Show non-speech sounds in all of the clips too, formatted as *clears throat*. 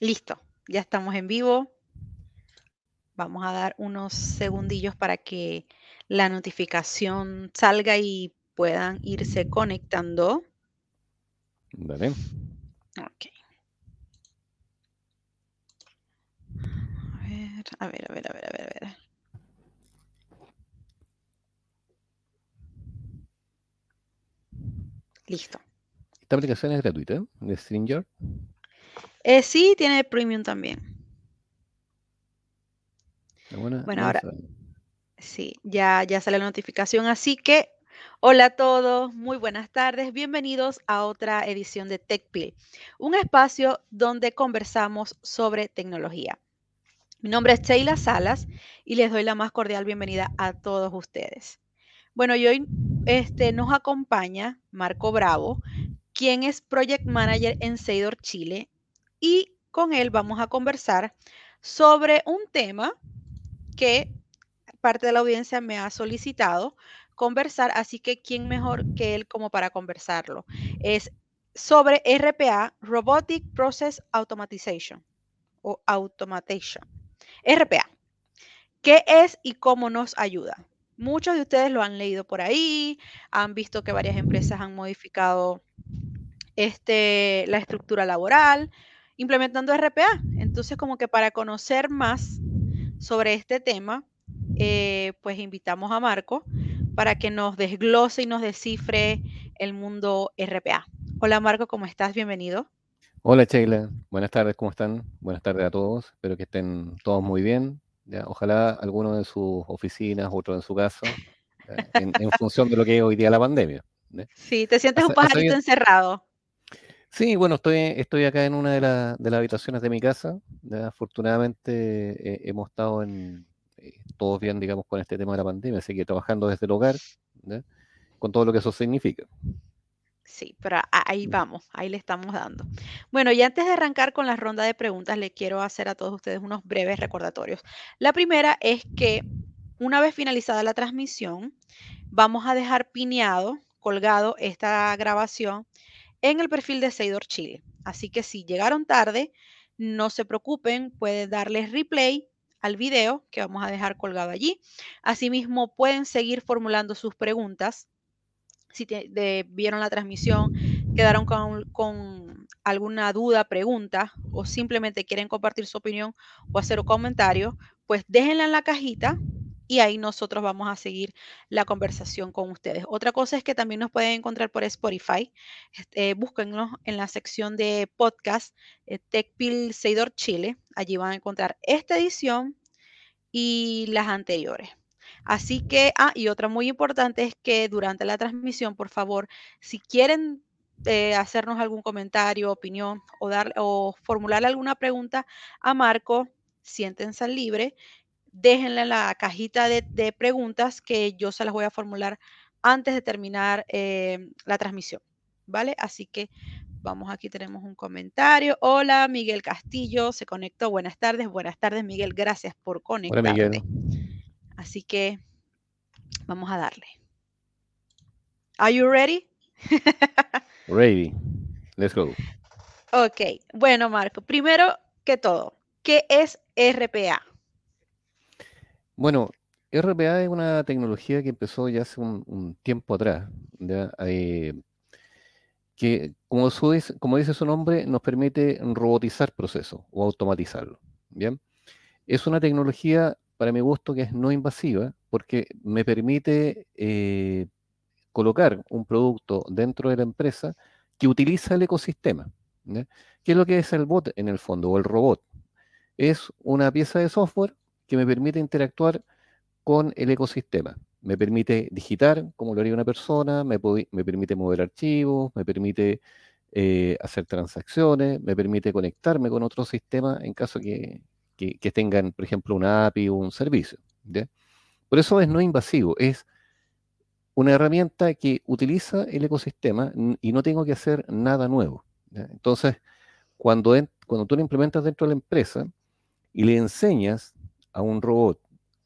Listo, ya estamos en vivo. Vamos a dar unos segundillos para que la notificación salga y puedan irse conectando. Dale. Ok. A ver, a ver, a ver, a ver, a ver. Listo. Esta aplicación es gratuita, de Stringer. Eh, sí, tiene premium también. Buena, Bueno, ahora sí, ya, ya sale la notificación. Así que, hola a todos, muy buenas tardes. Bienvenidos a otra edición de TechPil, un espacio donde conversamos sobre tecnología. Mi nombre es Sheila Salas y les doy la más cordial bienvenida a todos ustedes. Bueno, y hoy este, nos acompaña Marco Bravo, quien es Project Manager en Seidor Chile, y con él vamos a conversar sobre un tema que parte de la audiencia me ha solicitado conversar, así que quién mejor que él como para conversarlo. Es sobre RPA, Robotic Process Automatization o Automation. RPA. ¿Qué es y cómo nos ayuda? Muchos de ustedes lo han leído por ahí, han visto que varias empresas han modificado este, la estructura laboral implementando RPA. Entonces, como que para conocer más sobre este tema, eh, pues invitamos a Marco para que nos desglose y nos descifre el mundo RPA. Hola Marco, ¿cómo estás? Bienvenido. Hola Sheila, buenas tardes, ¿cómo están? Buenas tardes a todos, espero que estén todos muy bien. Ya, ojalá alguno en sus oficinas, otro en su casa, en, en, función de lo que es hoy día la pandemia. ¿ya? Sí, te sientes un pajarito encerrado. Sí, bueno, estoy, estoy acá en una de, la, de las habitaciones de mi casa. Ya, afortunadamente eh, hemos estado en, eh, todos bien, digamos, con este tema de la pandemia, así que trabajando desde el hogar, ¿ya? con todo lo que eso significa. Sí, pero ahí vamos, ahí le estamos dando. Bueno, y antes de arrancar con la ronda de preguntas, le quiero hacer a todos ustedes unos breves recordatorios. La primera es que una vez finalizada la transmisión, vamos a dejar pineado, colgado esta grabación en el perfil de Seidor Chile. Así que si llegaron tarde, no se preocupen, pueden darles replay al video que vamos a dejar colgado allí. Asimismo, pueden seguir formulando sus preguntas si te, vieron la transmisión, quedaron con, con, alguna duda, pregunta o simplemente quieren compartir su opinión o hacer un comentario, pues déjenla en la cajita y ahí nosotros vamos a seguir la conversación con ustedes. Otra cosa es que también nos pueden encontrar por Spotify. Eh, búsquennos en la sección de podcast eh, TechPil Seidor Chile. Allí van a encontrar esta edición y las anteriores. Así que, ah, y otra muy importante es que durante la transmisión, por favor, si quieren eh, hacernos algún comentario, opinión o, dar, o formular alguna pregunta a Marco, siéntense libre, déjenla en la cajita de, de, preguntas que yo se las voy a formular antes de terminar eh, la transmisión, ¿vale? Así que vamos, aquí tenemos un comentario. Hola, Miguel Castillo, se conectó. Buenas tardes, buenas tardes, Miguel, gracias por conectarte. Hola, Miguel. Así que vamos a darle. Are you ready? *laughs* ready. Let's go. Ok, bueno, Marco, primero que todo, ¿qué es RPA? Bueno, RPA es una tecnología que empezó ya hace un, tiempo atrás. Eh, que como, su, como, dice su nombre, nos permite robotizar procesos o automatizarlo. ¿bien? Es una tecnología para mi gusto, que es no invasiva, porque me permite eh, colocar un producto dentro de la empresa que utiliza el ecosistema. ¿ya? ¿Qué es lo que es el bot en el fondo, o el robot? Es una pieza de software que me permite interactuar con el ecosistema. Me permite digitar como lo haría una persona, me, permite mover archivos, me permite eh, hacer transacciones, me permite conectarme con otro sistema en caso que, que, tengan, por ejemplo, una API o un servicio. Por eso es no invasivo, es una herramienta que utiliza el ecosistema y no tengo que hacer nada nuevo. Entonces, cuando, cuando tú lo implementas dentro de la empresa y le enseñas a un robot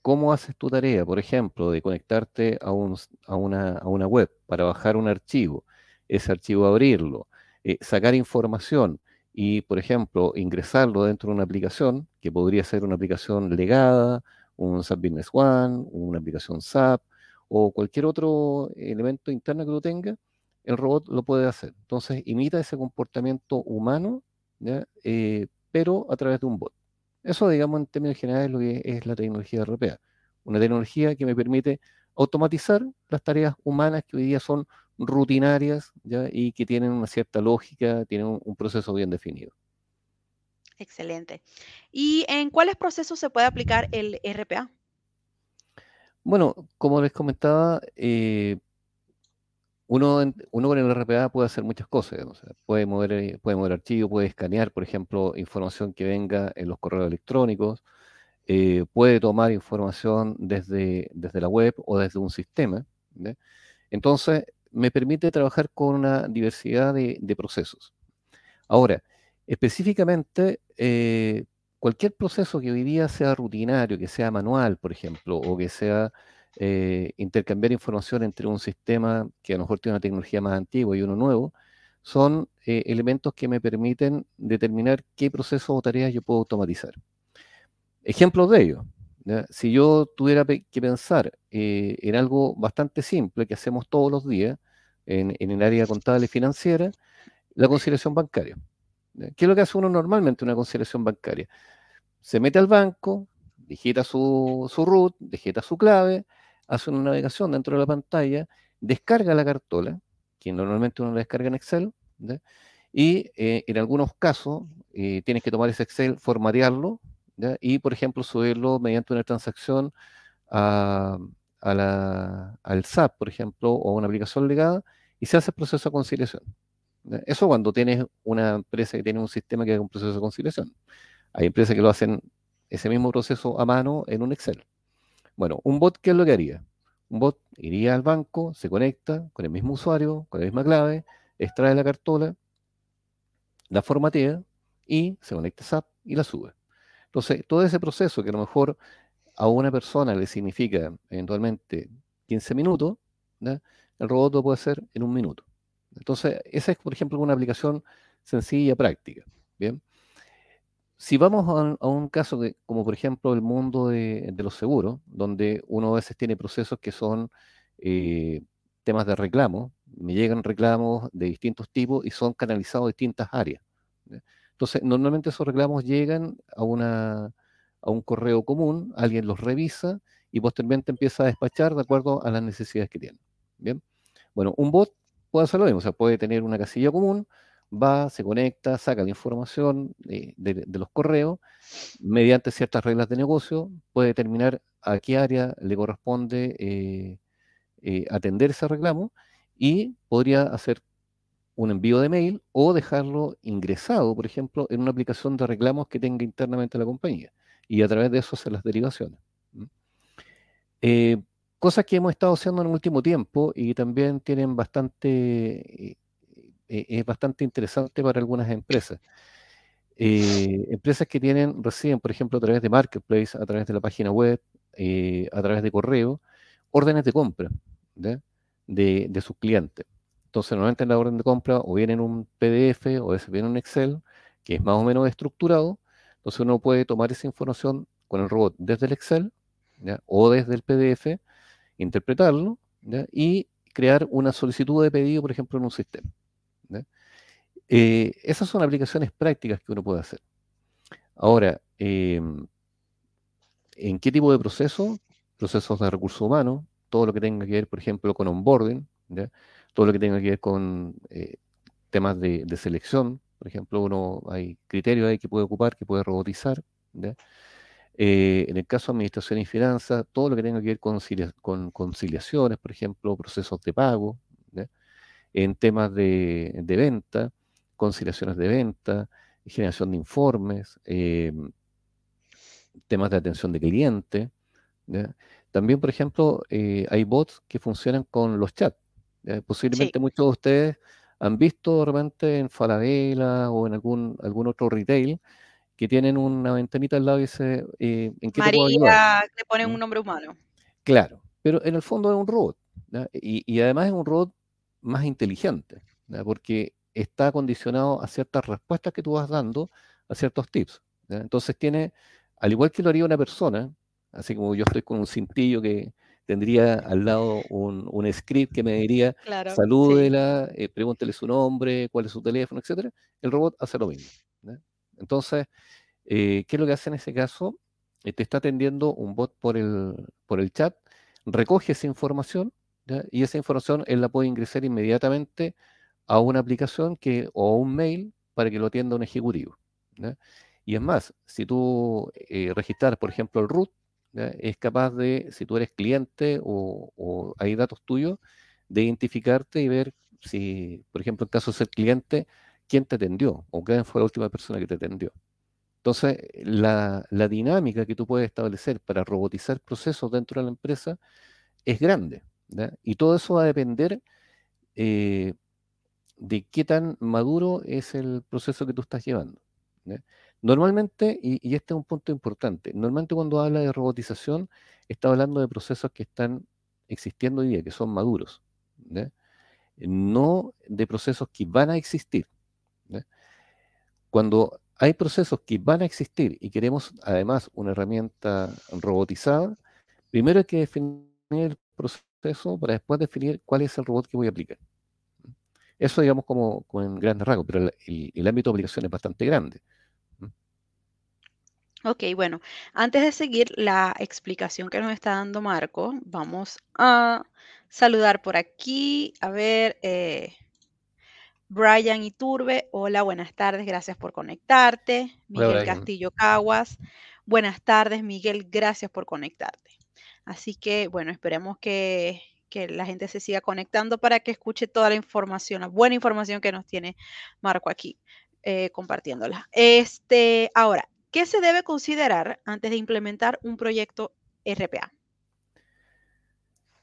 cómo haces tu tarea, por ejemplo, de conectarte a, un, a, una, a una, web para bajar un archivo, ese archivo abrirlo, eh, sacar información, y, por ejemplo, ingresarlo dentro de una aplicación, que podría ser una aplicación legada, un SAP Business One, una aplicación SAP o cualquier otro elemento interno que tú tengas, el robot lo puede hacer. Entonces, imita ese comportamiento humano, eh, pero a través de un bot. Eso, digamos, en términos generales, lo que es la tecnología RPA. Una tecnología que me permite automatizar las tareas humanas que hoy día son rutinarias y que tienen una cierta lógica, tienen un, proceso bien definido. Excelente. ¿Y en cuáles procesos se puede aplicar el RPA? Bueno, como les comentaba, eh, uno, uno, con el RPA puede hacer muchas cosas. puede, mover, eh, puede mover archivos, puede escanear, por ejemplo, información que venga en los correos electrónicos, eh, puede tomar información desde, desde la web o desde un sistema. Entonces, me permite trabajar con una diversidad de, procesos. Ahora, específicamente, eh, cualquier proceso que hoy día sea rutinario, que sea manual, por ejemplo, o que sea eh, intercambiar información entre un sistema que a lo mejor tiene una tecnología más antigua y uno nuevo, son elementos que me permiten determinar qué procesos o tareas yo puedo automatizar. Ejemplos de ello. Si yo tuviera que pensar eh, en algo bastante simple que hacemos todos los días en, el área contable y financiera, la conciliación bancaria. ¿Qué es lo que hace uno normalmente en una conciliación bancaria? Se mete al banco, digita su, root, digita su clave, hace una navegación dentro de la pantalla, descarga la cartola, que normalmente uno la descarga en Excel, y eh, en algunos casos eh, tienes que tomar ese Excel, formatearlo, y, por ejemplo, subirlo mediante una transacción al SAP, por ejemplo, o a una aplicación legada, y se hace el proceso de conciliación. Eso cuando tienes una empresa que tiene un sistema que haga un proceso de conciliación. Hay empresas que lo hacen ese mismo proceso a mano en un Excel. Bueno, un bot, ¿qué es lo que haría? Un bot iría al banco, se conecta con el mismo usuario, con la misma clave, extrae la cartola, la formatea y se conecta a SAP y la sube. Entonces, todo ese proceso que a lo mejor a una persona le significa eventualmente 15 minutos, el robot lo puede hacer en un minuto. Entonces, esa es, por ejemplo, una aplicación sencilla, práctica. Bien. Si vamos a un, caso de, como por ejemplo el mundo de, los seguros, donde uno a veces tiene procesos que son eh, temas de reclamo, me llegan reclamos de distintos tipos y son canalizados a distintas áreas. Entonces, normalmente esos reclamos llegan a, una, a un correo común, alguien los revisa y posteriormente empieza a despachar de acuerdo a las necesidades que tienen. Bien. Bueno, un bot puede hacer lo mismo, o sea, puede tener una casilla común, va, se conecta, saca la información de, los correos, mediante ciertas reglas de negocio, puede determinar a qué área le corresponde eh, eh, atender ese reclamo y podría hacer un envío de mail o dejarlo ingresado, por ejemplo, en una aplicación de reclamos que tenga internamente la compañía y a través de eso hacer las derivaciones. Eh, cosas que hemos estado haciendo en el último tiempo y también tienen bastante, eh, eh, es bastante interesante para algunas empresas. empresas que tienen, reciben, por ejemplo, a través de Marketplace, a través de la página web, a través de correo, órdenes de compra de, de sus clientes. Entonces, normalmente en la orden de compra o viene en un PDF o viene en un Excel, que es más o menos estructurado. Entonces, uno puede tomar esa información con el robot desde el Excel o desde el PDF, interpretarlo y crear una solicitud de pedido, por ejemplo, en un sistema. Eh, esas son aplicaciones prácticas que uno puede hacer. Ahora, em, ¿en qué tipo de proceso? Procesos de recursos humanos, todo lo que tenga que ver, por ejemplo, con onboarding, todo lo que tenga que ver con eh, temas de, selección, por ejemplo, uno hay criterios ahí que puede ocupar, que puede robotizar. Eh, en el caso de administración y finanzas, todo lo que tenga que ver con, conciliaciones, por ejemplo, procesos de pago, en temas de, venta, conciliaciones de venta, generación de informes, eh, temas de atención de cliente. También, por ejemplo, hay bots que funcionan con los chats. Eh, posiblemente muchos de ustedes han visto realmente en Falabella o en algún, algún otro retail que tienen una ventanita al lado y dice, eh, ¿en qué María, te le ponen ¿Mm? un nombre humano. Claro, pero en el fondo es un robot. Y, además es un robot más inteligente, porque está condicionado a ciertas respuestas que tú vas dando a ciertos tips. Entonces tiene, al igual que lo haría una persona, así como yo estoy con un cintillo que tendría al lado un, script que me diría, salúdela, eh, pregúntele su nombre, cuál es su teléfono, etcétera, el robot hace lo mismo. Entonces, eh, ¿qué es lo que hace en ese caso? Eh, te está atendiendo un bot por el, por el chat, recoge esa información y esa información él la puede ingresar inmediatamente a una aplicación que, o un mail para que lo atienda un ejecutivo. Y es más, si tú eh, registras, por ejemplo, el root, es capaz de, si tú eres cliente o, hay datos tuyos, de identificarte y ver si, por ejemplo, en caso de ser cliente, quién te atendió o quién fue la última persona que te atendió. Entonces, la, dinámica que tú puedes establecer para robotizar procesos dentro de la empresa es grande. Y todo eso va a depender eh, de qué tan maduro es el proceso que tú estás llevando. Normalmente, y, este es un punto importante, normalmente cuando habla de robotización, está hablando de procesos que están existiendo hoy día, que son maduros, no de procesos que van a existir. Cuando hay procesos que van a existir y queremos además una herramienta robotizada, primero hay que definir el proceso para después definir cuál es el robot que voy a aplicar. Eso digamos como, en grandes rasgos, pero el, ámbito de aplicación es bastante grande. Ok, bueno, antes de seguir la explicación que nos está dando Marco, vamos a saludar por aquí. A ver, eh, Brian Iturbe, hola, buenas tardes, gracias por conectarte. Miguel Castillo Caguas, buenas tardes, Miguel, gracias por conectarte. Así que, bueno, esperemos que, la gente se siga conectando para que escuche toda la información, la buena información que nos tiene Marco aquí, eh, compartiéndola. Este, ahora, ¿Qué se debe considerar antes de implementar un proyecto RPA?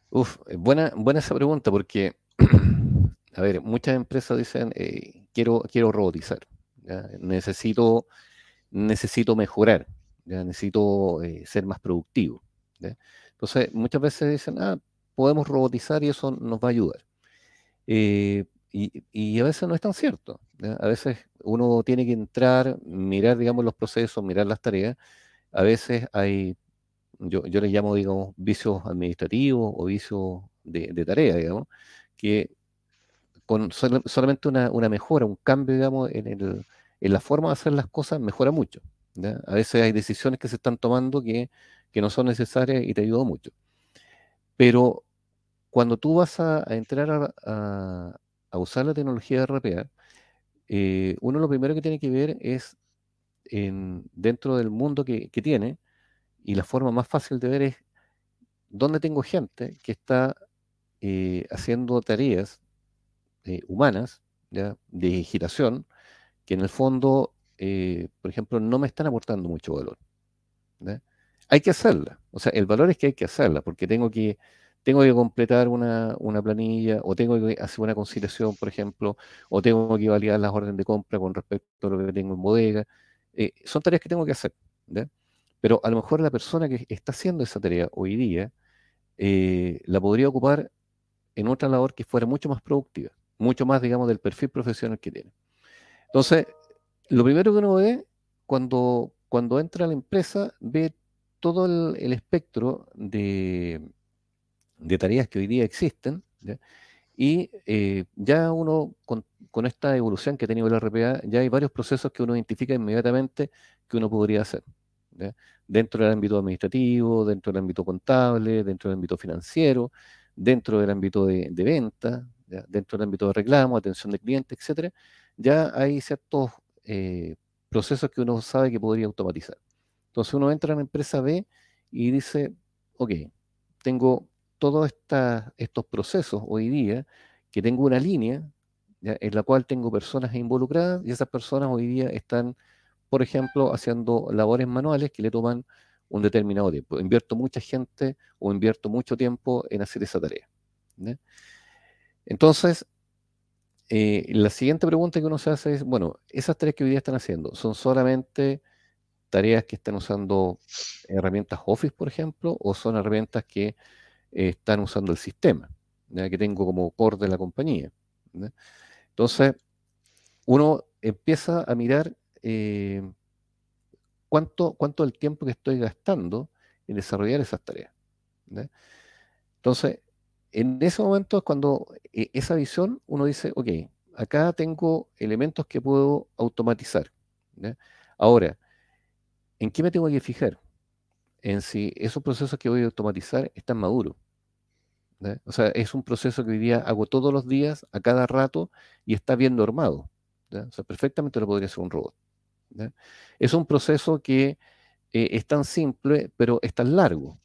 Uf, eh, buena, buena esa pregunta porque, *clears throat* a ver, muchas empresas dicen, eh, quiero, quiero robotizar, necesito necesito mejorar, necesito ser más productivo. Entonces, muchas veces dicen, ah, podemos robotizar y eso nos va a ayudar. Y, a veces no es tan cierto. A veces uno tiene que entrar, mirar, digamos, los procesos, mirar las tareas. A veces hay, yo, yo les llamo, digamos, vicios administrativos o vicios de, tarea, digamos, que con solamente una, mejora, un cambio, digamos, en, el, en la forma de hacer las cosas, mejora mucho. A veces hay decisiones que se están tomando que, no son necesarias y te ayudan mucho. Pero cuando tú vas a, entrar a, usar la tecnología de RPA, eh, uno lo primero que tiene que ver es en, dentro del mundo que, tiene, y la forma más fácil de ver es dónde tengo gente que está eh, haciendo tareas eh, humanas de digitación que en el fondo, por ejemplo, no me están aportando mucho valor. Hay que hacerla. O sea, el valor es que hay que hacerla, porque tengo que tengo que completar una, planilla o tengo que hacer una conciliación, por ejemplo, o tengo que validar las órdenes de compra con respecto a lo que tengo en bodega. Eh, son tareas que tengo que hacer. Pero a lo mejor la persona que está haciendo esa tarea hoy día eh, la podría ocupar en otra labor que fuera mucho más productiva, mucho más, digamos, del perfil profesional que tiene. Entonces, lo primero que uno ve cuando, cuando entra a la empresa, ve todo el espectro de de tareas que hoy día existen, y eh, ya uno, con, esta evolución que ha tenido el RPA, ya hay varios procesos que uno identifica inmediatamente que uno podría hacer. Dentro del ámbito administrativo, dentro del ámbito contable, dentro del ámbito financiero, dentro del ámbito de, venta, dentro del ámbito de reclamo, atención de clientes, etcétera, ya hay ciertos eh, procesos que uno sabe que podría automatizar. Entonces uno entra en la empresa B y dice, ok, tengo todos estos procesos hoy día, que tengo una línea en la cual tengo personas involucradas y esas personas hoy día están, por ejemplo, haciendo labores manuales que le toman un determinado tiempo. Invierto mucha gente o invierto mucho tiempo en hacer esa tarea. Entonces, eh, la siguiente pregunta que uno se hace es, bueno, esas tareas que hoy día están haciendo, ¿son solamente tareas que están usando herramientas Office, por ejemplo, o son herramientas que están usando el sistema, que tengo como core de la compañía. Entonces, uno empieza a mirar eh, cuánto, cuánto el tiempo que estoy gastando en desarrollar esas tareas. Entonces, en ese momento es cuando eh, esa visión uno dice, ok, acá tengo elementos que puedo automatizar. Ahora, ¿en qué me tengo que fijar? En si esos procesos que voy a automatizar están maduros. O sea, es un proceso que hoy día hago todos los días, a cada rato, y está bien normado. O sea, perfectamente lo podría hacer un robot. Es un proceso que eh, es tan simple, pero es tan largo.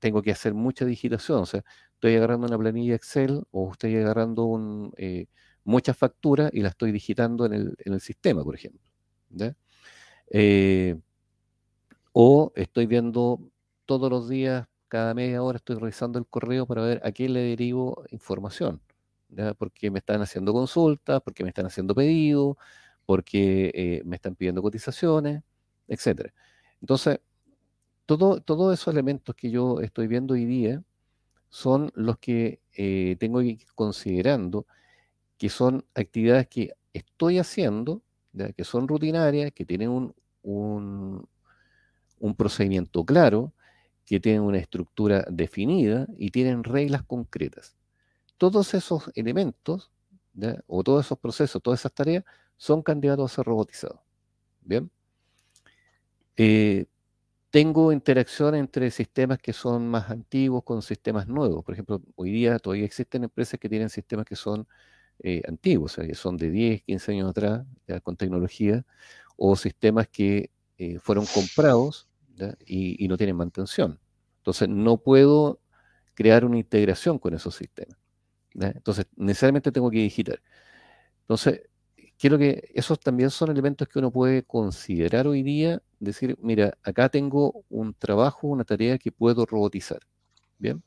Tengo que hacer mucha digitación. O sea, estoy agarrando una planilla Excel o estoy agarrando un, eh, muchas facturas y las estoy digitando en el, sistema, por ejemplo. Eh, o estoy viendo todos los días, cada media hora estoy revisando el correo para ver a quién le derivo información. Porque me están haciendo consultas, porque me están haciendo pedidos, porque eh, me están pidiendo cotizaciones, etc. Entonces, todo, todos esos elementos que yo estoy viendo hoy día son los que eh, tengo que ir considerando que son actividades que estoy haciendo, que son rutinarias, que tienen un, un procedimiento claro, que tienen una estructura definida y tienen reglas concretas. Todos esos elementos, o todos esos procesos, todas esas tareas, son candidatos a ser robotizados. Bien. Eh, tengo interacción entre sistemas que son más antiguos con sistemas nuevos. Por ejemplo, hoy día todavía existen empresas que tienen sistemas que son eh, antiguos, o sea, que son de 10, 15 años atrás, ya, con tecnología, o sistemas que eh, fueron comprados y, no tienen mantención. Entonces, no puedo crear una integración con esos sistemas. Entonces, necesariamente tengo que digitar. Entonces, quiero que esos también son elementos que uno puede considerar hoy día, decir, mira, acá tengo un trabajo, una tarea que puedo robotizar. Bien.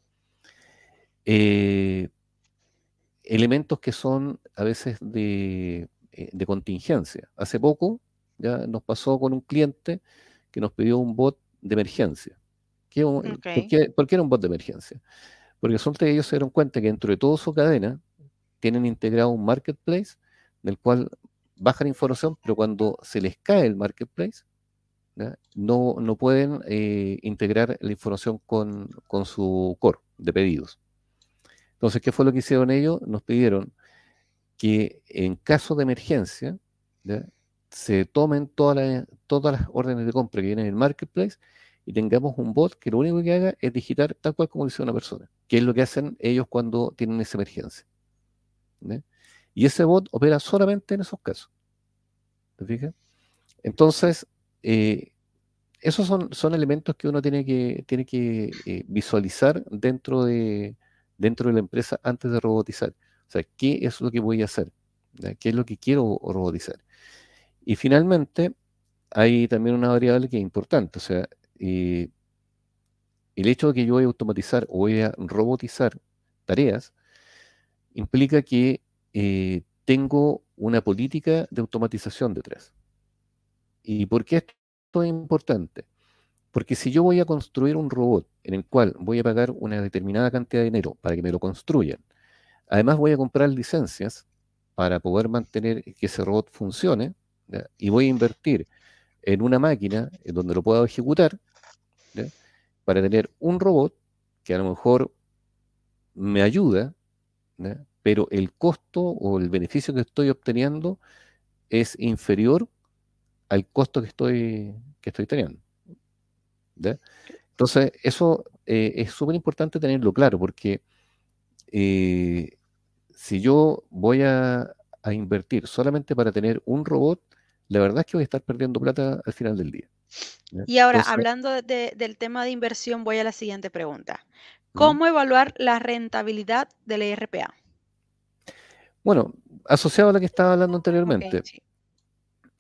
Eh, elementos que son a veces de, eh, de, contingencia. Hace poco ya nos pasó con un cliente que nos pidió un bot de emergencia. ¿Por, qué, era un bot de emergencia? Porque resulta que ellos se dieron cuenta que dentro de toda su cadena tienen integrado un marketplace del cual bajan información, pero cuando se les cae el marketplace, no, no pueden eh, integrar la información con, su core de pedidos. Entonces, ¿qué fue lo que hicieron ellos? Nos pidieron que en caso de emergencia se tomen todas todas las órdenes de compra que vienen en el marketplace y tengamos un bot que lo único que haga es digitar tal cual como dice una persona, que es lo que hacen ellos cuando tienen esa emergencia. Y ese bot opera solamente en esos casos. ¿Te fijas? Entonces, eh, esos son, son, elementos que uno tiene que, tiene que eh, visualizar dentro de, dentro de la empresa antes de robotizar. O sea, ¿qué es lo que voy a hacer? ¿Qué es lo que quiero robotizar? Y finalmente, hay también una variable que es importante. O sea, el hecho de que yo voy a automatizar o voy a robotizar tareas implica que eh, tengo una política de automatización detrás. ¿Y por qué esto es importante? Porque si yo voy a construir un robot en el cual voy a pagar una determinada cantidad de dinero para que me lo construyan, además voy a comprar licencias para poder mantener que ese robot funcione, y voy a invertir en una máquina donde lo pueda ejecutar, para tener un robot que a lo mejor me ayuda, pero el costo o el beneficio que estoy obteniendo es inferior al costo que estoy, que estoy teniendo. Entonces, eso eh, es súper importante tenerlo claro, porque eh, si yo voy a, invertir solamente para tener un robot, la verdad es que voy a estar perdiendo plata al final del día. Y ahora, hablando del tema de inversión, voy a la siguiente pregunta. ¿Cómo evaluar la rentabilidad del ERPA? Bueno, asociado a lo que estaba hablando anteriormente,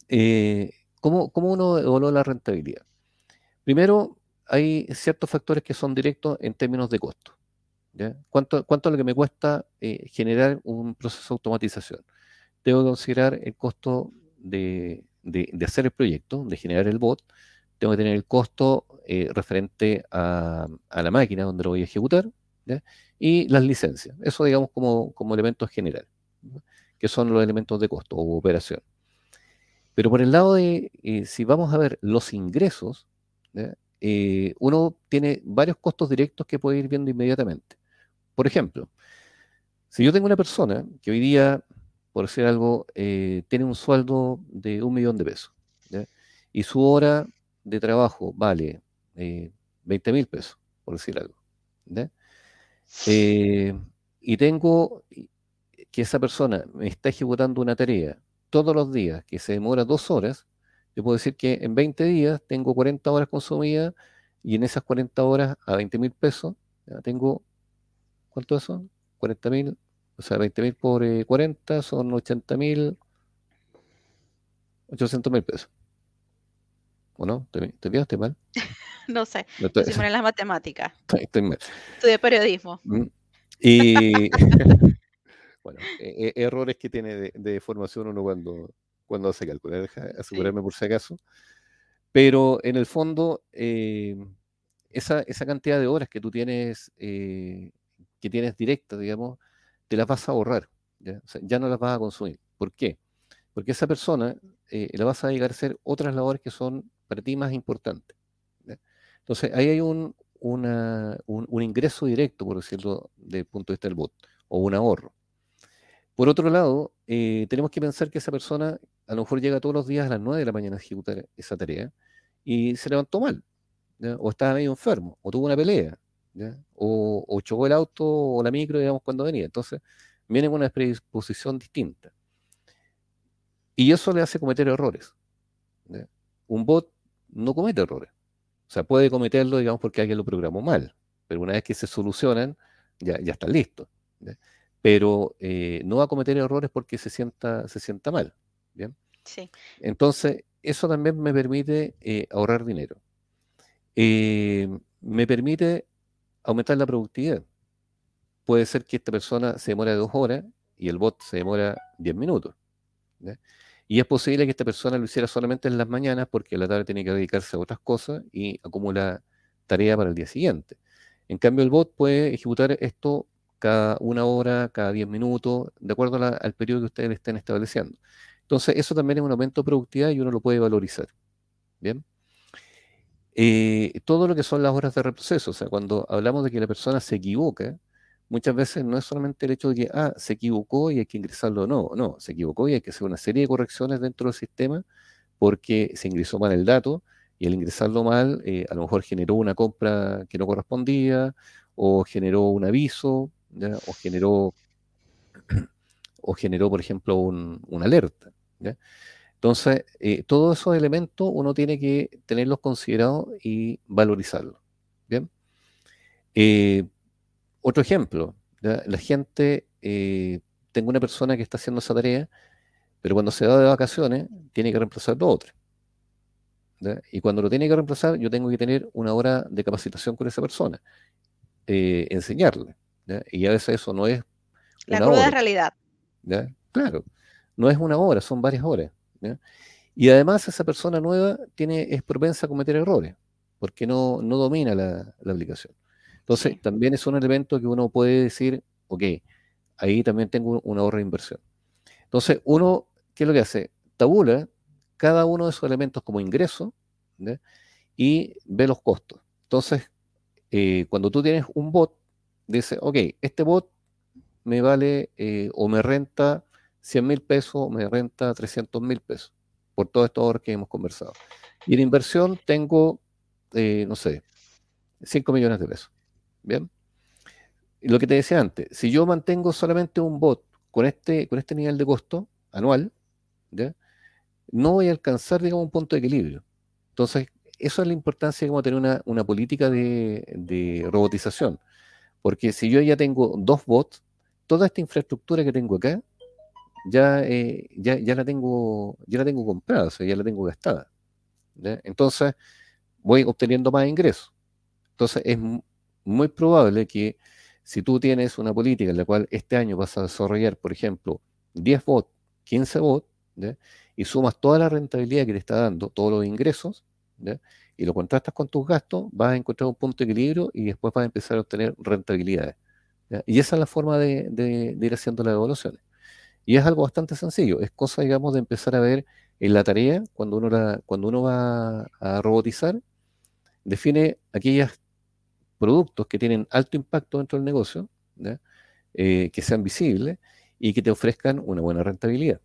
eh, ¿cómo, uno evalúa la rentabilidad? Primero, hay ciertos factores que son directos en términos de costo. ¿Cuánto, ¿Cuánto, es lo que me cuesta eh, generar un proceso de automatización? Tengo que considerar el costo de, hacer el proyecto, de generar el bot, tengo que tener el costo eh, referente a, la máquina donde lo voy a ejecutar y las licencias. Eso digamos como, como elementos generales, que son los elementos de costo o operación. Pero por el lado de, eh, si vamos a ver los ingresos, eh, uno tiene varios costos directos que puede ir viendo inmediatamente. Por ejemplo, si yo tengo una persona que hoy día, por decir algo, eh, tiene un sueldo de un millón de pesos, y su hora de trabajo vale 20 mil pesos, por decir algo, y tengo que esa persona me está ejecutando una tarea todos los días que se demora dos horas, yo puedo decir que en 20 días tengo 40 horas consumidas y en esas 40 horas a 20 mil pesos, tengo, ¿cuánto son? 40 mil, o sea, 20 mil por 40 eh, son 80 mil, 800 mil pesos. ¿O no? ¿Te, te mal? *laughs* no sé, no estoy, en las matemáticas. *laughs* Estoy, mal. Estudié periodismo. Mm, y *laughs* Bueno, e, e, errores que tiene de, formación uno cuando, cuando hace cálculo. Deja asegurarme por si acaso. Pero en el fondo, eh, esa, esa, cantidad de horas que tú tienes, eh, que tienes directas, digamos, te las vas a ahorrar. ¿ya? no las vas a consumir. ¿Por qué? Porque esa persona eh, la vas a dedicar a hacer otras labores que son para ti más importantes. Entonces, ahí hay un, ingreso directo, por decirlo, desde el punto de vista del bot, o un ahorro. Por otro lado, eh, tenemos que pensar que esa persona a lo mejor llega todos los días a las 9 de la mañana a ejecutar esa tarea y se levantó mal, o estaba medio enfermo, o tuvo una pelea, O, chocó el auto o la micro, digamos, cuando venía. Entonces, viene con una predisposición distinta. Y eso le hace cometer errores. Un bot no comete errores. O sea, puede cometerlo, digamos, porque alguien lo programó mal, pero una vez que se solucionan, ya, ya están listos pero eh, no va a cometer errores porque se sienta, se sienta mal. ¿bien? Sí. Entonces, eso también me permite eh, ahorrar dinero. Eh, me permite aumentar la productividad. Puede ser que esta persona se demore dos horas y el bot se demora diez minutos. Y es posible que esta persona lo hiciera solamente en las mañanas porque la tarde tiene que dedicarse a otras cosas y acumula tarea para el día siguiente. En cambio, el bot puede ejecutar esto cada una hora, cada diez minutos, de acuerdo al periodo que ustedes estén estableciendo. Entonces, eso también es un aumento de productividad y uno lo puede valorizar. Bien. Eh, todo lo que son las horas de reproceso, o sea, cuando hablamos de que la persona se equivoca, muchas veces no es solamente el hecho de que, ah, se equivocó y hay que ingresarlo no, no, se equivocó y hay que hacer una serie de correcciones dentro del sistema porque se ingresó mal el dato y al ingresarlo mal, eh, a lo mejor generó una compra que no correspondía o generó un aviso o generó *clears throat* o generó, por ejemplo, un, una alerta. Entonces, eh, todos esos elementos uno tiene que tenerlos considerados y valorizarlos. ¿bien? Eh, otro ejemplo, la gente, eh, tengo una persona que está haciendo esa tarea, pero cuando se va de vacaciones, tiene que reemplazar a otra. Y cuando lo tiene que reemplazar, yo tengo que tener una hora de capacitación con esa persona, enseñarle. Y a veces eso no es... La cruda realidad. Claro, no es una hora, son varias horas. Y además esa persona nueva tiene, es propensa a cometer errores, porque no, no domina la, aplicación. Entonces, también es un elemento que uno puede decir, ok, ahí también tengo una ahorro de inversión. Entonces, uno, ¿qué es lo que hace? Tabula cada uno de esos elementos como ingreso y ve los costos. Entonces, eh, cuando tú tienes un bot, dice, ok, este bot me vale eh, o me renta 100 mil pesos me renta 300 mil pesos por todo esto ahora que hemos conversado. Y en inversión tengo, eh, no sé, 5 millones de pesos. Bien. Lo que te decía antes, si yo mantengo solamente un bot con este, con este nivel de costo anual, no voy a alcanzar, digamos, un punto de equilibrio. Entonces, eso es la importancia de tener una, política de, de robotización. Porque si yo ya tengo dos bots, toda esta infraestructura que tengo acá, ya, eh, ya, ya, la tengo, ya la tengo comprada, o sea, ya la tengo gastada. Entonces, voy obteniendo más ingresos. Entonces, es muy probable que si tú tienes una política en la cual este año vas a desarrollar, por ejemplo, 10 bots, 15 bots, y sumas toda la rentabilidad que te está dando, todos los ingresos, y lo contrastas con tus gastos, vas a encontrar un punto de equilibrio y después vas a empezar a obtener rentabilidades. Y esa es la forma de, ir haciendo las evaluaciones. Y es algo bastante sencillo, es cosa, digamos, de empezar a ver en la tarea, cuando uno, cuando uno va a robotizar, define aquellos productos que tienen alto impacto dentro del negocio, eh, que sean visibles y que te ofrezcan una buena rentabilidad.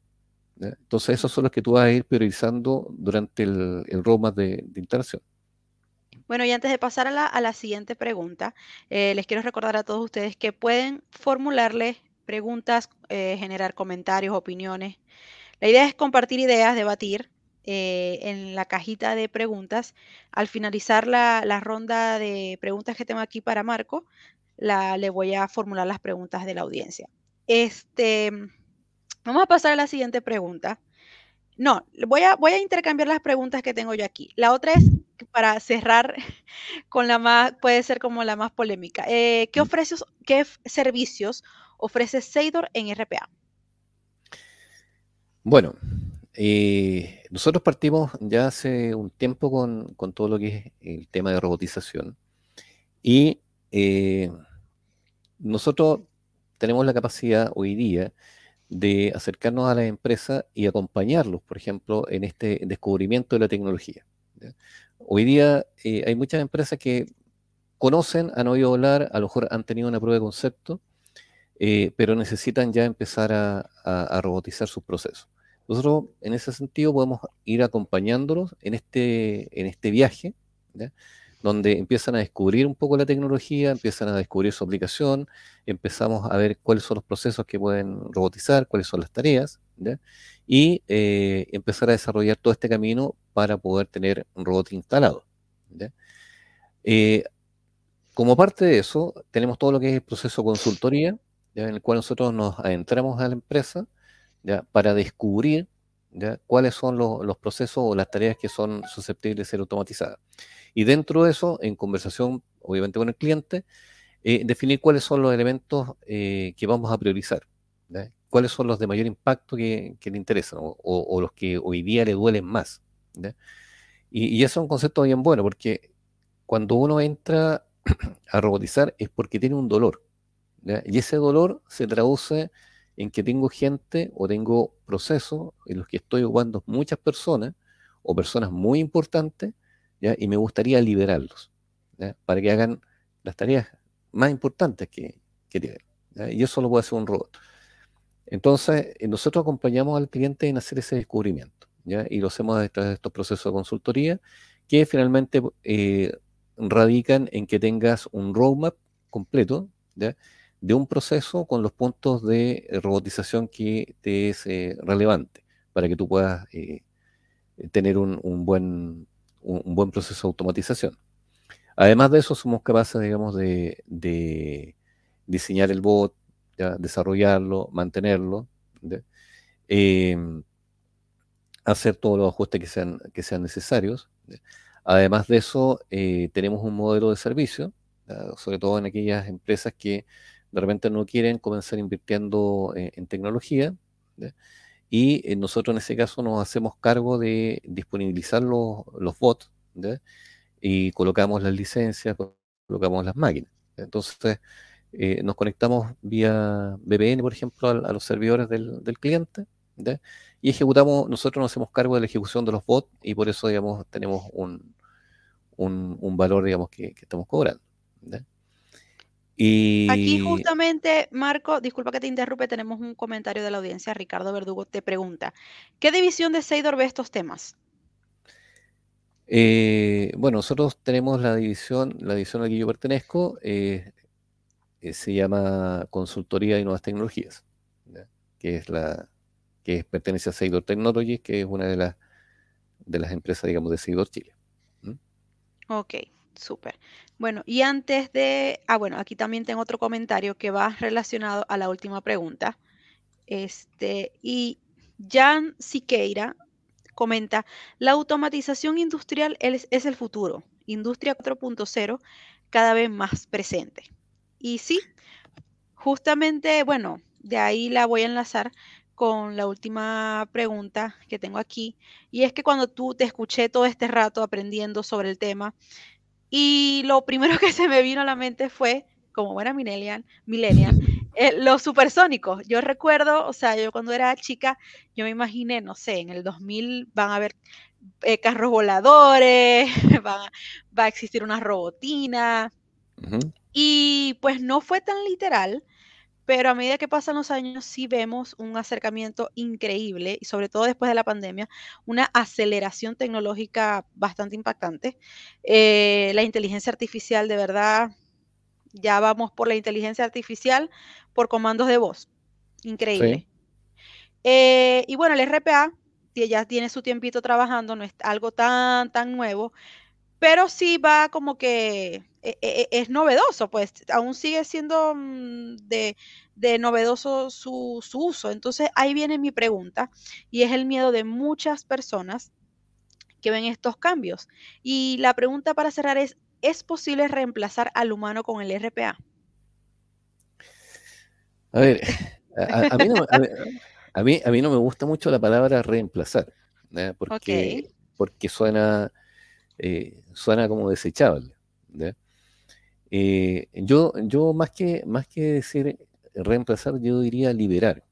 Entonces, esos son los que tú vas a ir priorizando durante el, el roadmap de, instalación. Bueno, y antes de pasar a la, siguiente pregunta, eh, les quiero recordar a todos ustedes que pueden formularle preguntas, eh, generar comentarios, opiniones. La idea es compartir ideas, debatir eh, en la cajita de preguntas. Al finalizar la, ronda de preguntas que tengo aquí para Marco, la, le voy a formular las preguntas de la audiencia. Este, Vamos a pasar a la siguiente pregunta. No, voy a, voy a intercambiar las preguntas que tengo yo aquí. La otra es para cerrar *laughs* con la más, puede ser como la más polémica. Eh, ¿qué, ofreces, ¿Qué servicios ofrece Seidor en RPA? Bueno, eh, nosotros partimos ya hace un tiempo con, todo lo que es el tema de robotización y eh, nosotros tenemos la capacidad hoy día de acercarnos a las empresas y acompañarlos, por ejemplo, en este descubrimiento de la tecnología. Hoy día eh, hay muchas empresas que conocen, han oído hablar, a lo mejor han tenido una prueba de concepto, eh, pero necesitan ya empezar a, robotizar sus procesos. Nosotros, en ese sentido, podemos ir acompañándolos en este, en este viaje, donde empiezan a descubrir un poco la tecnología, empiezan a descubrir su aplicación, empezamos a ver cuáles son los procesos que pueden robotizar, cuáles son las tareas, y eh, empezar a desarrollar todo este camino para poder tener un robot instalado. Eh, como parte de eso, tenemos todo lo que es el proceso consultoría, en el cual nosotros nos adentramos a la empresa para descubrir cuáles son los procesos o las tareas que son susceptibles de ser automatizadas. Y dentro de eso, en conversación, obviamente, con el cliente, eh, definir cuáles son los elementos eh, que vamos a priorizar, cuáles son los de mayor impacto que, le interesan o, los que hoy día le duelen más. Y, y, eso es un concepto bien bueno, porque cuando uno entra *clears throat* a robotizar es porque tiene un dolor. Y ese dolor se traduce en que tengo gente o tengo procesos en los que estoy ocupando muchas personas o personas muy importantes y me gustaría liberarlos para que hagan las tareas más importantes que, tienen. Y eso lo puede hacer un robot. Entonces, eh, nosotros acompañamos al cliente en hacer ese descubrimiento y lo hacemos a través de estos procesos de consultoría que finalmente eh, radican en que tengas un roadmap completo de un proceso con los puntos de robotización que te es eh, relevante para que tú puedas tener un, buen, un, buen proceso de automatización. Además de eso, somos capaces, digamos, de, diseñar el bot, desarrollarlo, mantenerlo, em, hacer todos los ajustes que sean, que sean necesarios. Además de eso, eh, tenemos un modelo de servicio, sobre todo en aquellas empresas que de repente no quieren comenzar invirtiendo en, tecnología. Y eh, nosotros en ese caso nos hacemos cargo de disponibilizar los, bots y colocamos las licencias, colocamos las máquinas. Entonces, eh, nos conectamos vía VPN, por ejemplo, a, los servidores del, cliente y ejecutamos, nosotros nos hacemos cargo de la ejecución de los bots y por eso, digamos, tenemos un, un, valor, digamos, que, que estamos cobrando. Aquí justamente, Marco, disculpa que te interrumpe, tenemos un comentario de la audiencia. Ricardo Verdugo te pregunta, ¿qué división de Seidor ve estos temas? Eh, bueno, nosotros tenemos la división, la división a la que yo pertenezco, eh, eh, se llama Consultoría de Nuevas Tecnologías, que es la que pertenece a Seidor Technologies, que es una de las de las empresas, digamos, de Seidor Chile. Ok. Súper. Bueno, y antes de, ah, bueno, aquí también tengo otro comentario que va relacionado a la última pregunta. Este, y Jan Siqueira comenta, la automatización industrial es, es el futuro, industria 4.0 cada vez más presente. Y sí, justamente, bueno, de ahí la voy a enlazar con la última pregunta que tengo aquí, y es que cuando tú te escuché todo este rato aprendiendo sobre el tema, y lo primero *laughs* que se me vino a la mente fue, como buena millennial, millennial Eh, los supersónicos, yo recuerdo, o sea, yo cuando era chica, yo me imaginé, no sé, en el 2000 van a haber eh, carros voladores, *laughs* va, va, a existir una robotina. Y pues no fue tan literal, pero a medida que pasan los años sí vemos un acercamiento increíble y sobre todo después de la pandemia, una aceleración tecnológica bastante impactante. Eh, la inteligencia artificial de verdad, ya vamos por la inteligencia artificial por comandos de voz. Increíble. Eh, y bueno, el RPA ya tiene su tiempito trabajando, no es algo tan, tan nuevo, pero sí va como que e, e, e, es, novedoso, pues aún sigue siendo mm, de, novedoso su, uso. Entonces ahí viene mi pregunta y es el miedo de muchas personas que ven estos cambios. Y la pregunta para cerrar es, ¿es posible reemplazar al humano con el RPA? A ver, a, mí, no, me gusta mucho la palabra reemplazar, porque, porque suena, eh, suena como desechable. Eh, yo, yo más que, más que decir reemplazar, yo diría liberar.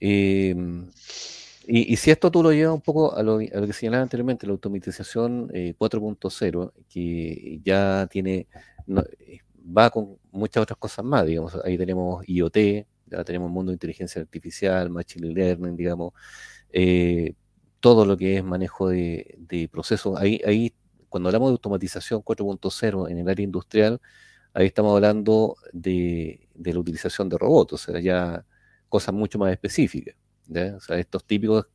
Em, y, si esto tú lo llevas un poco a lo, que señalaba anteriormente, la automatización 4.0, eh, que ya tiene, va con muchas otras cosas más, digamos, ahí tenemos IoT, ya tenemos mundo de inteligencia artificial, machine learning, digamos, todo lo que es manejo de, de procesos, ahí, ahí cuando hablamos de automatización 4.0 en el área industrial, ahí estamos hablando de, la utilización de robots, o sea, ya cosas mucho más específicas. O sea, estos típicos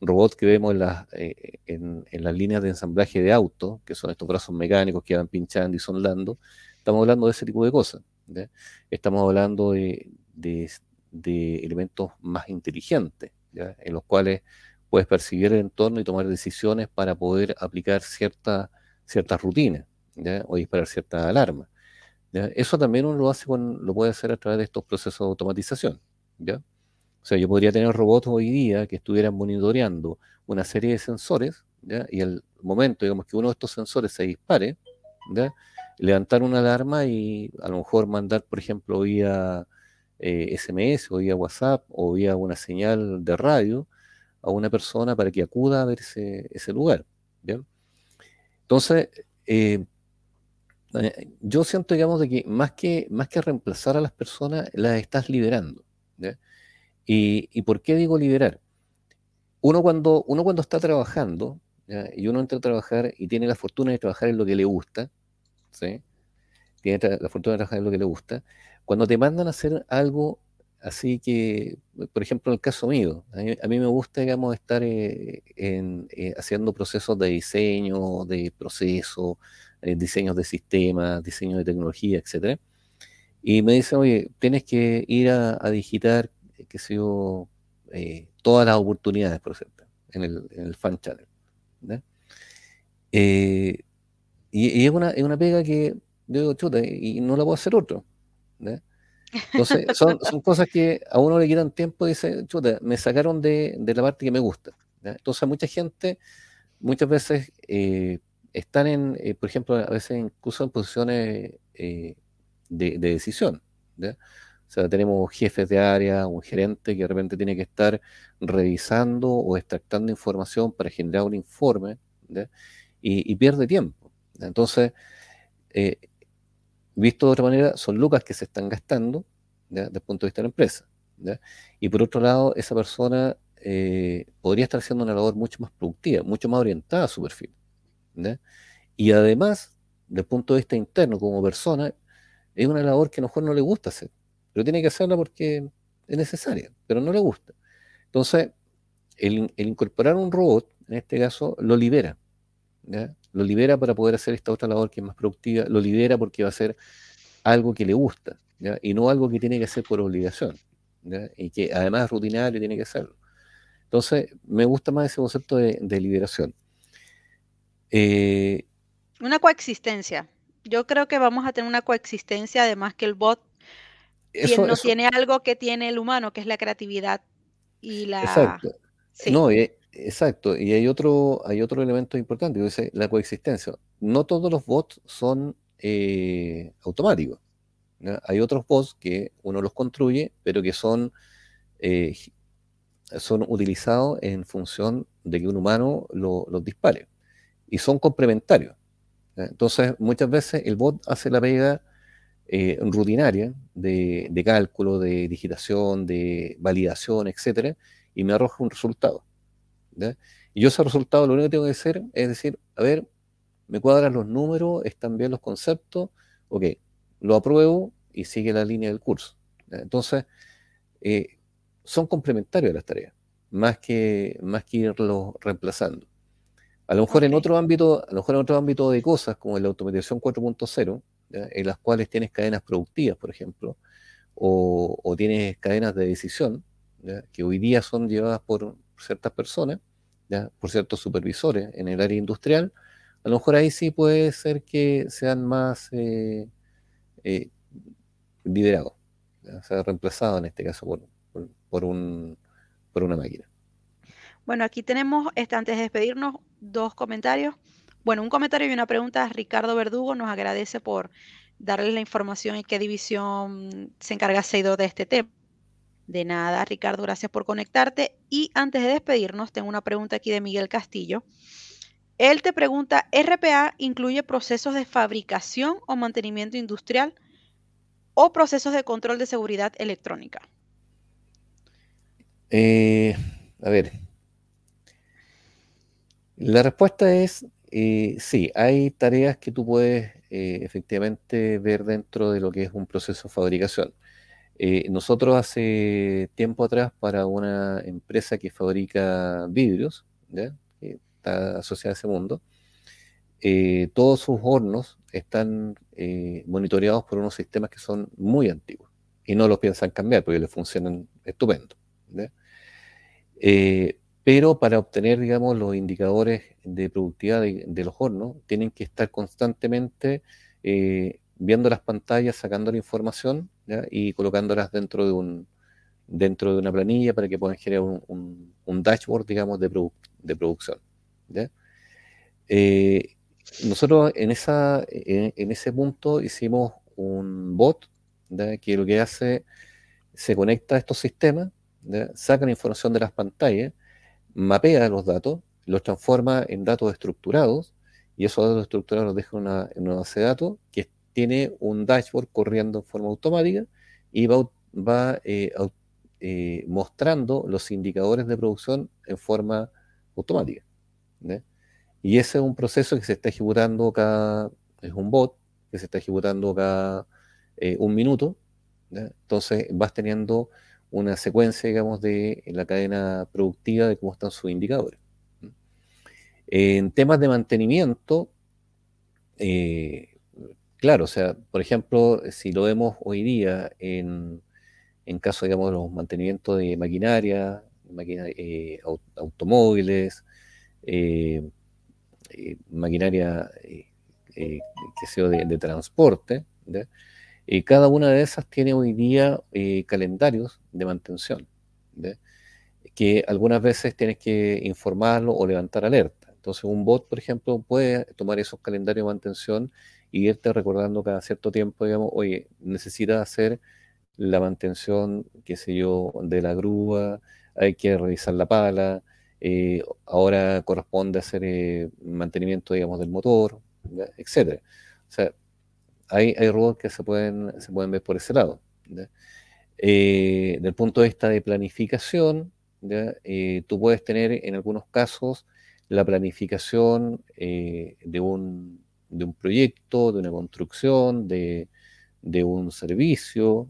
robots que vemos en las, eh, en, las líneas de ensamblaje de autos, que son estos brazos mecánicos que van pinchando y sondando, estamos hablando de ese tipo de cosas. Estamos hablando de, elementos más inteligentes, en los cuales puedes percibir el entorno y tomar decisiones para poder aplicar ciertas ciertas rutinas o disparar ciertas alarmas. Eso también uno lo hace con, lo puede hacer a través de estos procesos de automatización. ¿ya? O sea, yo podría tener robots hoy día que estuvieran monitoreando una serie de sensores y al momento, digamos, que uno de estos sensores se dispare, levantar una alarma y a lo mejor mandar, por ejemplo, vía SMS eh, o vía WhatsApp o vía una señal de radio a una persona para que acuda a ver ese, lugar. ¿ya? Entonces, eh, eh, yo siento, digamos, de que más que, más que reemplazar a las personas, las estás liberando. Y, por qué digo liberar? Uno cuando, uno cuando está trabajando, y uno entra a trabajar y tiene la fortuna de trabajar en lo que le gusta, ¿sí? tiene la fortuna de trabajar en lo que le gusta, cuando te mandan a hacer algo Así que, por ejemplo, en el caso mío, a mí, me gusta, digamos, estar eh, eh, haciendo procesos de diseño, de proceso, eh, diseños de sistemas, diseño de tecnología, etc. Y me dicen, oye, tienes que ir a, digitar, qué sé yo, todas las oportunidades, por ejemplo, en el, fan channel. y, es, una, es una pega que yo digo, chuta, y no la puedo hacer otro. Entonces, son, son, cosas que a uno le quitan tiempo y dice, chuta, me sacaron de, de la parte que me gusta. Entonces, mucha gente, muchas veces eh, están en, eh, por ejemplo, a veces incluso en posiciones eh, de, decisión. O sea, tenemos jefes de área, un gerente que de repente tiene que estar revisando o extractando información para generar un informe y, y, pierde tiempo. Entonces, Visto de otra manera, son lucas que se están gastando desde el punto de vista de la empresa. Y por otro lado, esa persona eh, podría estar haciendo una labor mucho más productiva, mucho más orientada a su perfil. Y además, desde el punto de vista interno, como persona, es una labor que a lo mejor no le gusta hacer, pero tiene que hacerla porque es necesaria, pero no le gusta. Entonces, el, el incorporar un robot, en este caso, lo libera. ¿ya? Lo libera para poder hacer esta otra labor que es más productiva, lo libera porque va a ser algo que le gusta, y no algo que tiene que hacer por obligación, y que además es rutinario tiene que hacerlo. Entonces, me gusta más ese concepto de, liberación. Eh, una coexistencia. Yo creo que vamos a tener una coexistencia, además que el bot no tiene algo que tiene el humano, que es la creatividad y la... Exacto. No, Exacto, y hay otro, hay otro elemento importante, que es la coexistencia. No todos los bots son eh, automáticos. Hay otros bots que uno los construye, pero que son, eh, son utilizados en función de que un humano los dispare. Y son complementarios. Entonces, muchas veces el bot hace la pega eh, rutinaria de, cálculo, de digitación, de validación, etcétera, y me arroja un resultado. Y yo ese resultado lo único que tengo que hacer es decir, a ver, me cuadran los números, están bien los conceptos, ok, lo apruebo y sigue la línea del curso. Entonces, eh, son complementarios las tareas, más que, más que irlos reemplazando. A lo mejor en otro ámbito, a lo mejor en otro ámbito de cosas, como la automatización 4.0, en las cuales tienes cadenas productivas, por ejemplo, o, tienes cadenas de decisión, que hoy día son llevadas por ciertas personas, por ciertos supervisores en el área industrial, a lo mejor ahí sí puede ser que sean más eh, eh, liderados, o sea, reemplazados en este caso por, un, por una máquina. Bueno, aquí tenemos, este, antes de despedirnos, dos comentarios. Bueno, un comentario y una pregunta. Ricardo Verdugo nos agradece por darle la información y qué división se encarga Seido de este tema. De nada, Ricardo, gracias por conectarte. Y antes de despedirnos, tengo una pregunta aquí de Miguel Castillo. Él te pregunta, ¿RPA incluye procesos de fabricación o mantenimiento industrial o procesos de control de seguridad electrónica? Eh, a ver, la respuesta es eh, sí, hay tareas que tú puedes eh, efectivamente ver dentro de lo que es un proceso de fabricación. Eh, nosotros hace tiempo atrás para una empresa que fabrica vidrios, que está asociada a ese mundo, todos sus hornos están monitoreados por unos sistemas que son muy antiguos y no los piensan cambiar porque les funcionan estupendo pero para obtener, digamos, los indicadores de productividad de, los hornos, tienen que estar constantemente eh, viendo las pantallas, sacando la información y colocándolas dentro de, un, dentro de una planilla para que puedan generar un, dashboard, digamos, de, producción. Eh, nosotros en, esa, en, ese punto hicimos un bot que lo que hace, se conecta a estos sistemas, saca la información de las pantallas, mapea los datos, los transforma en datos estructurados y esos datos estructurados los deja una, en una base de datos que tiene un dashboard corriendo en forma automática y va, va eh, eh, mostrando los indicadores de producción en forma automática. Y ese es un proceso que se está ejecutando cada, es un bot que se está ejecutando cada eh, un minuto. Entonces vas teniendo una secuencia, digamos, de la cadena productiva de cómo están sus indicadores. En temas de mantenimiento, claro, o sea, por ejemplo, si lo vemos hoy día en, en caso, digamos, de los mantenimientos de maquinaria, eh, automóviles, eh, maquinaria que sea de, de transporte, eh, cada una de esas tiene hoy día eh, calendarios de mantención, que algunas veces tienes que informarlo o levantar alerta. Entonces un bot, por ejemplo, puede tomar esos calendarios de mantención y irte recordando cada cierto tiempo, digamos, oye, necesitas hacer la mantención, qué sé yo, de la grúa, hay que revisar la pala, eh, ahora corresponde hacer mantenimiento, digamos, del motor, etcétera. O sea, hay, hay robots que se pueden, se pueden ver por ese lado. Eh, del punto de vista de planificación, eh, tú puedes tener en algunos casos la planificación eh, de, un, de, un, proyecto, de una construcción, de, de un servicio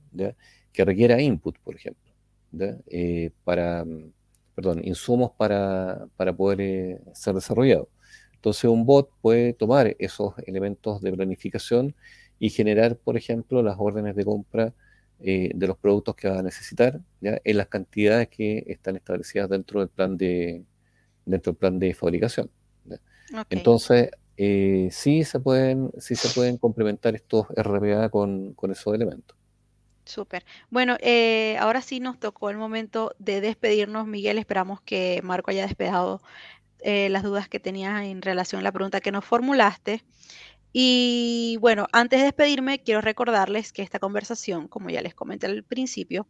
que requiera input, por ejemplo, para, perdón, insumos para, para poder ser desarrollado. Entonces un bot puede tomar esos elementos de planificación y generar, por ejemplo, las órdenes de compra eh, de los productos que va a necesitar en las cantidades que están establecidas dentro del plan de, dentro del plan de fabricación. Entonces, eh, sí, se pueden, sí se pueden complementar estos RPA con, esos elementos. Súper. Bueno, eh, ahora sí nos tocó el momento de despedirnos, Miguel. Esperamos que Marco haya despejado las dudas que tenías en relación a la pregunta que nos formulaste. Y bueno, antes de despedirme, quiero recordarles que esta conversación, como ya les comenté al principio,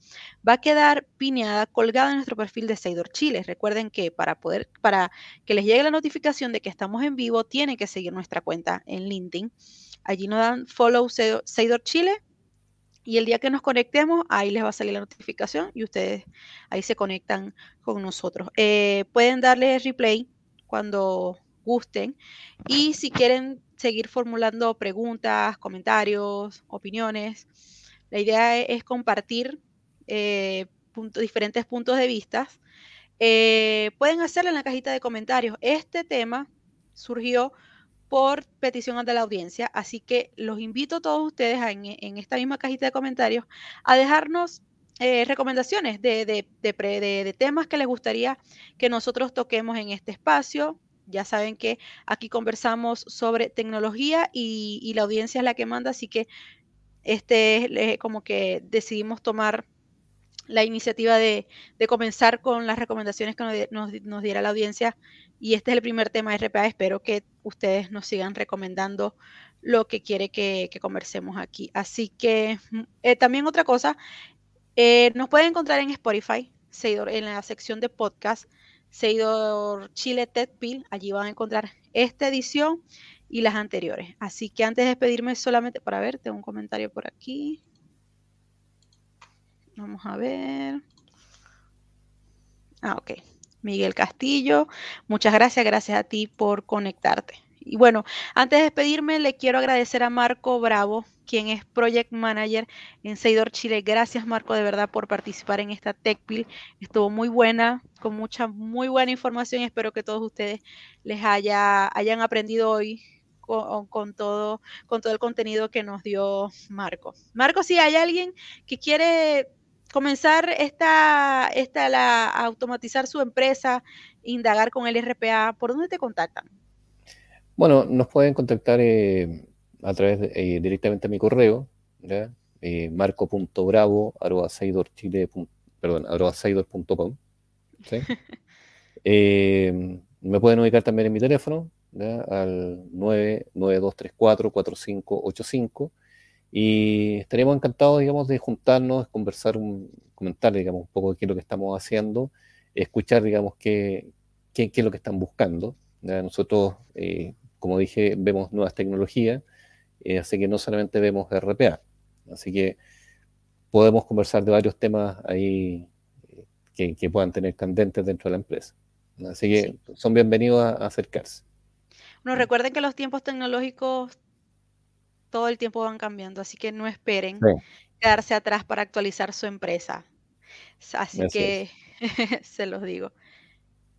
va a quedar pineada, colgada en nuestro perfil de Seidor Chile. Recuerden que para poder, para que les llegue la notificación de que estamos en vivo, tienen que seguir nuestra cuenta en LinkedIn. Allí nos dan follow Seidor Chile y el día que nos conectemos, ahí les va a salir la notificación y ustedes ahí se conectan con nosotros. Eh, pueden darle replay cuando gusten y si quieren seguir formulando preguntas, comentarios, opiniones. La idea es, compartir eh, diferentes puntos de vista. Eh, pueden hacerlo en la cajita de comentarios. Este tema surgió por petición de la audiencia, así que los invito a todos ustedes en, esta misma cajita de comentarios a dejarnos eh, recomendaciones de, temas que les gustaría que nosotros toquemos en este espacio, ya saben que aquí conversamos sobre tecnología y, la audiencia es la que manda, así que este es como que decidimos tomar la iniciativa de, comenzar con las recomendaciones que nos, diera la audiencia y este es el primer tema de RPA. Espero que ustedes nos sigan recomendando lo que quiere que, conversemos aquí. Así que mm, eh, también otra cosa, eh, nos pueden encontrar en Spotify, en la sección de podcast. Seidor Chile Ted Pill. Allí van a encontrar esta edición y las anteriores. Así que antes de despedirme solamente para ver, tengo un comentario por aquí. Vamos a ver. Ah, ok. Miguel Castillo, muchas gracias, gracias a ti por conectarte. Y bueno, antes de despedirme, le quiero agradecer a Marco Bravo quien es Project Manager en Seidor Chile. Gracias, Marco, de verdad, por participar en esta TechPil. Estuvo muy buena, con mucha, muy buena información. Espero que todos ustedes les haya, hayan aprendido hoy con, todo, con todo el contenido que nos dio Marco. Marco, si hay alguien que quiere comenzar esta, esta la, automatizar su empresa, indagar con el RPA, ¿por dónde te contactan? Bueno, nos pueden contactar eh, a través de, eh, directamente a mi correo, ¿ya? Eh, marco.bravo arroba perdón, arroba *laughs* eh, me pueden ubicar también en mi teléfono ¿ya? al 992344585 y estaríamos encantados, digamos, de juntarnos, conversar, un, comentar, digamos, un poco de qué es lo que estamos haciendo, escuchar, digamos, qué, qué, qué es lo que están buscando. Nosotros, eh, como dije, vemos nuevas tecnologías, eh, así que no solamente vemos RPA, así que podemos conversar de varios temas ahí eh, que, puedan tener candentes dentro de la empresa. Así que son bienvenidos a, acercarse. Bueno, recuerden que los tiempos tecnológicos todo el tiempo van cambiando, así que no esperen quedarse atrás para actualizar su empresa. Así, que *laughs* se los digo.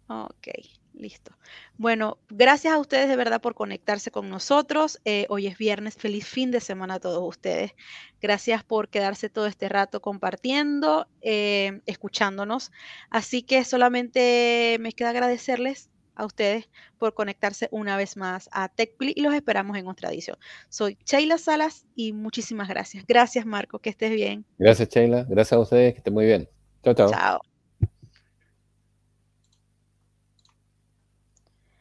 Ok. Listo. Bueno, gracias a ustedes de verdad por conectarse con nosotros. Eh, hoy es viernes. Feliz fin de semana a todos ustedes. Gracias por quedarse todo este rato compartiendo, eh, escuchándonos. Así que solamente me queda agradecerles a ustedes por conectarse una vez más a TechPli y los esperamos en otra edición. Soy Sheila Salas y muchísimas gracias. Gracias, Marco. Que estés bien. Gracias, Sheila. Gracias a ustedes. Que estén muy bien. Chao, chao. Chao.